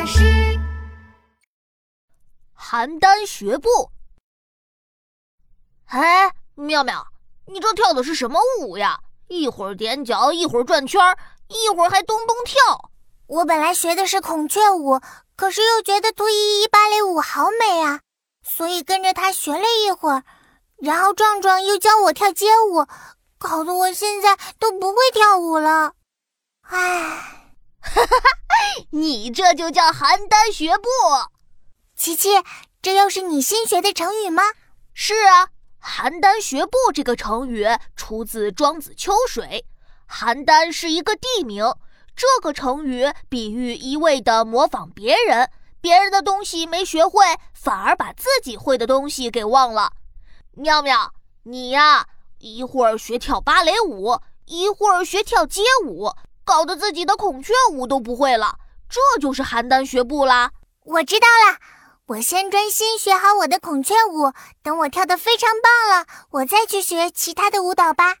老师。邯郸学步。哎妙妙你这跳的是什么舞呀？一会儿踮脚一会儿转圈一会儿还咚咚跳。我本来学的是孔雀舞可是又觉得图依依芭蕾舞好美啊所以跟着她学了一会儿然后壮壮又教我跳街舞搞得我现在都不会跳舞了。你这就叫邯郸学步。琪琪，这又是你新学的成语吗？是啊，邯郸学步这个成语出自《庄子·秋水》。邯郸是一个地名，这个成语比喻一味的模仿别人，别人的东西没学会，反而把自己会的东西给忘了。妙妙，你呀，一会儿学跳芭蕾舞，一会儿学跳街舞，搞得自己的孔雀舞都不会了，这就是邯郸学步啦。我知道了，我先专心学好我的孔雀舞，等我跳得非常棒了，我再去学其他的舞蹈吧。